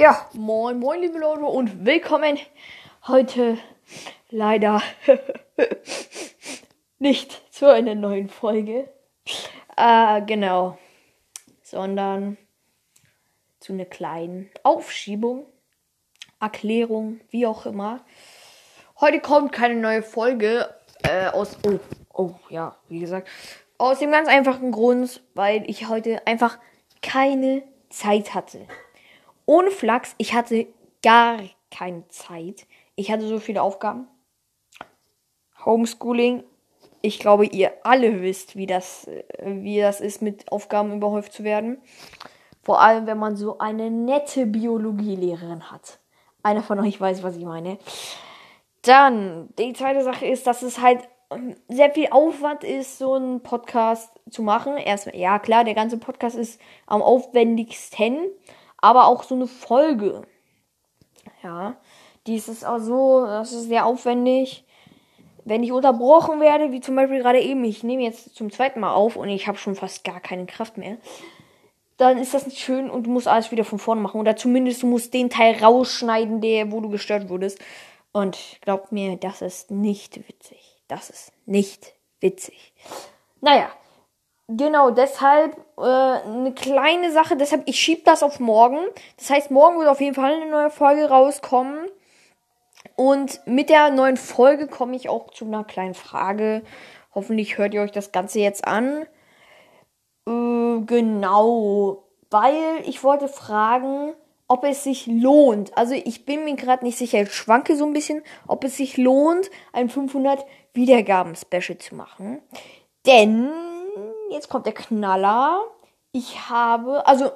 Ja, moin, moin, liebe Leute und willkommen heute leider nicht zu einer neuen Folge. Äh, genau. Sondern zu einer kleinen Aufschiebung, Erklärung, wie auch immer. Heute kommt keine neue Folge äh, aus. Oh, oh, ja, wie gesagt. Aus dem ganz einfachen Grund, weil ich heute einfach keine Zeit hatte. Ohne Flachs, ich hatte gar keine Zeit. Ich hatte so viele Aufgaben. Homeschooling. Ich glaube, ihr alle wisst, wie das, wie das ist, mit Aufgaben überhäuft zu werden. Vor allem, wenn man so eine nette Biologielehrerin hat. Einer von euch weiß, was ich meine. Dann, die zweite Sache ist, dass es halt sehr viel Aufwand ist, so einen Podcast zu machen. Erstmal, ja klar, der ganze Podcast ist am aufwendigsten, aber auch so eine Folge. Ja, dies ist auch so, das ist sehr aufwendig. Wenn ich unterbrochen werde, wie zum Beispiel gerade eben, ich nehme jetzt zum zweiten Mal auf und ich habe schon fast gar keine Kraft mehr, dann ist das nicht schön und du musst alles wieder von vorne machen. Oder zumindest du musst den Teil rausschneiden, der, wo du gestört wurdest. Und glaubt mir, das ist nicht witzig. Das ist nicht witzig. Naja, genau deshalb äh, eine kleine Sache. Deshalb, ich schiebe das auf morgen. Das heißt, morgen wird auf jeden Fall eine neue Folge rauskommen. Und mit der neuen Folge komme ich auch zu einer kleinen Frage. Hoffentlich hört ihr euch das Ganze jetzt an. Äh, genau, weil ich wollte fragen, ob es sich lohnt. Also ich bin mir gerade nicht sicher, ich schwanke so ein bisschen, ob es sich lohnt, ein 500 Wiedergaben-Special zu machen. Denn, jetzt kommt der Knaller, ich habe, also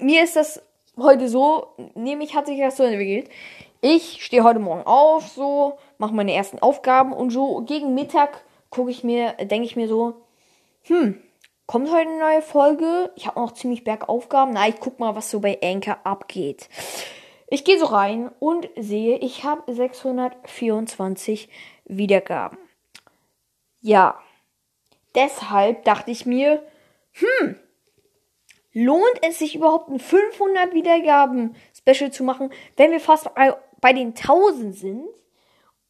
mir ist das heute so, nämlich hat sich das so entwickelt. Ich stehe heute Morgen auf, so, mache meine ersten Aufgaben und so gegen Mittag gucke ich mir, denke ich mir so, hm, kommt heute eine neue Folge. Ich habe noch ziemlich Bergaufgaben. Na, ich guck mal, was so bei Anchor abgeht. Ich gehe so rein und sehe, ich habe 624 Wiedergaben. Ja. Deshalb dachte ich mir, hm, lohnt es sich überhaupt ein 500 Wiedergaben Special zu machen, wenn wir fast bei den 1000 sind?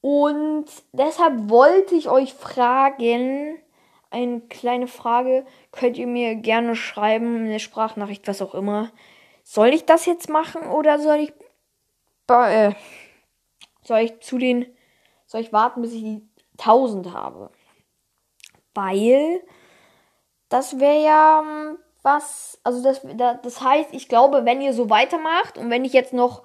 Und deshalb wollte ich euch fragen, eine kleine Frage. Könnt ihr mir gerne schreiben, eine Sprachnachricht, was auch immer. Soll ich das jetzt machen oder soll ich äh, soll ich zu den soll ich warten, bis ich die 1000 habe? Weil das wäre ja ähm, was, also das, das heißt, ich glaube, wenn ihr so weitermacht und wenn ich jetzt noch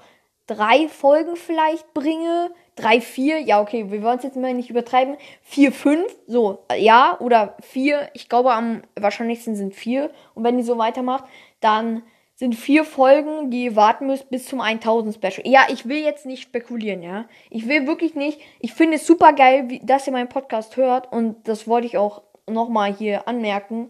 drei Folgen vielleicht bringe, drei, vier, ja, okay, wir wollen es jetzt mal nicht übertreiben, vier, fünf, so, ja, oder vier, ich glaube am wahrscheinlichsten sind vier. Und wenn ihr so weitermacht, dann sind vier Folgen, die ihr warten müsst bis zum 1000 Special. Ja, ich will jetzt nicht spekulieren, ja. Ich will wirklich nicht. Ich finde es super geil, dass ihr meinen Podcast hört und das wollte ich auch nochmal hier anmerken.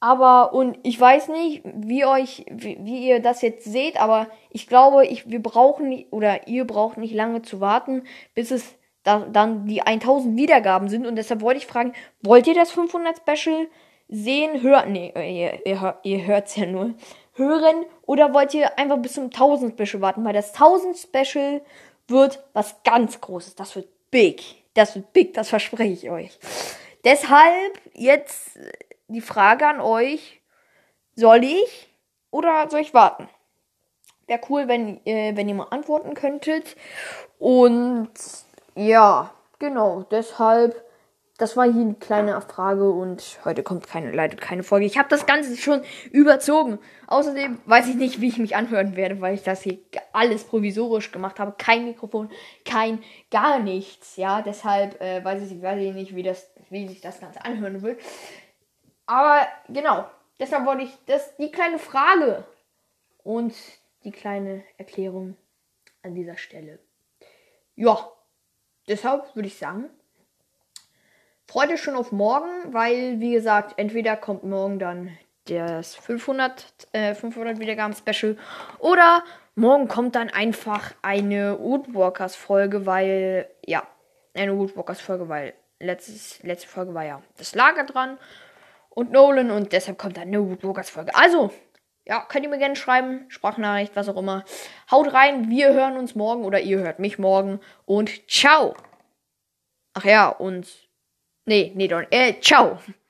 Aber, und ich weiß nicht, wie euch, wie, wie, ihr das jetzt seht, aber ich glaube, ich, wir brauchen nicht, oder ihr braucht nicht lange zu warten, bis es da, dann die 1000 Wiedergaben sind. Und deshalb wollte ich fragen, wollt ihr das 500 Special sehen, hören? Nee, ihr, ihr, ihr hört's ja nur. Hören oder wollt ihr einfach bis zum 1000 Special warten? Weil das 1000 Special wird was ganz Großes. Das wird big. Das wird big, das verspreche ich euch. Deshalb jetzt die Frage an euch, soll ich oder soll ich warten? Wäre cool, wenn, äh, wenn ihr mal antworten könntet. Und ja, genau, deshalb, das war hier eine kleine Frage und heute kommt keine, leider keine Folge. Ich habe das Ganze schon überzogen. Außerdem weiß ich nicht, wie ich mich anhören werde, weil ich das hier alles provisorisch gemacht habe. Kein Mikrofon, kein gar nichts. Ja, deshalb äh, weiß, ich, weiß ich nicht, wie, das, wie sich das Ganze anhören wird. Aber genau, deshalb wollte ich das, die kleine Frage und die kleine Erklärung an dieser Stelle. Ja, deshalb würde ich sagen, freut euch schon auf morgen, weil, wie gesagt, entweder kommt morgen dann das 500, äh, 500 Wiedergaben Special oder morgen kommt dann einfach eine Woodwalkers Folge, weil, ja, eine Woodwalkers Folge, weil letztes, letzte Folge war ja das Lager dran und Nolan und deshalb kommt dann eine Woodwalkers Folge. Also, ja, könnt ihr mir gerne schreiben. Sprachnachricht, was auch immer. Haut rein, wir hören uns morgen oder ihr hört mich morgen. Und ciao. Ach ja, und. Nee, nee, doch. Äh, ciao.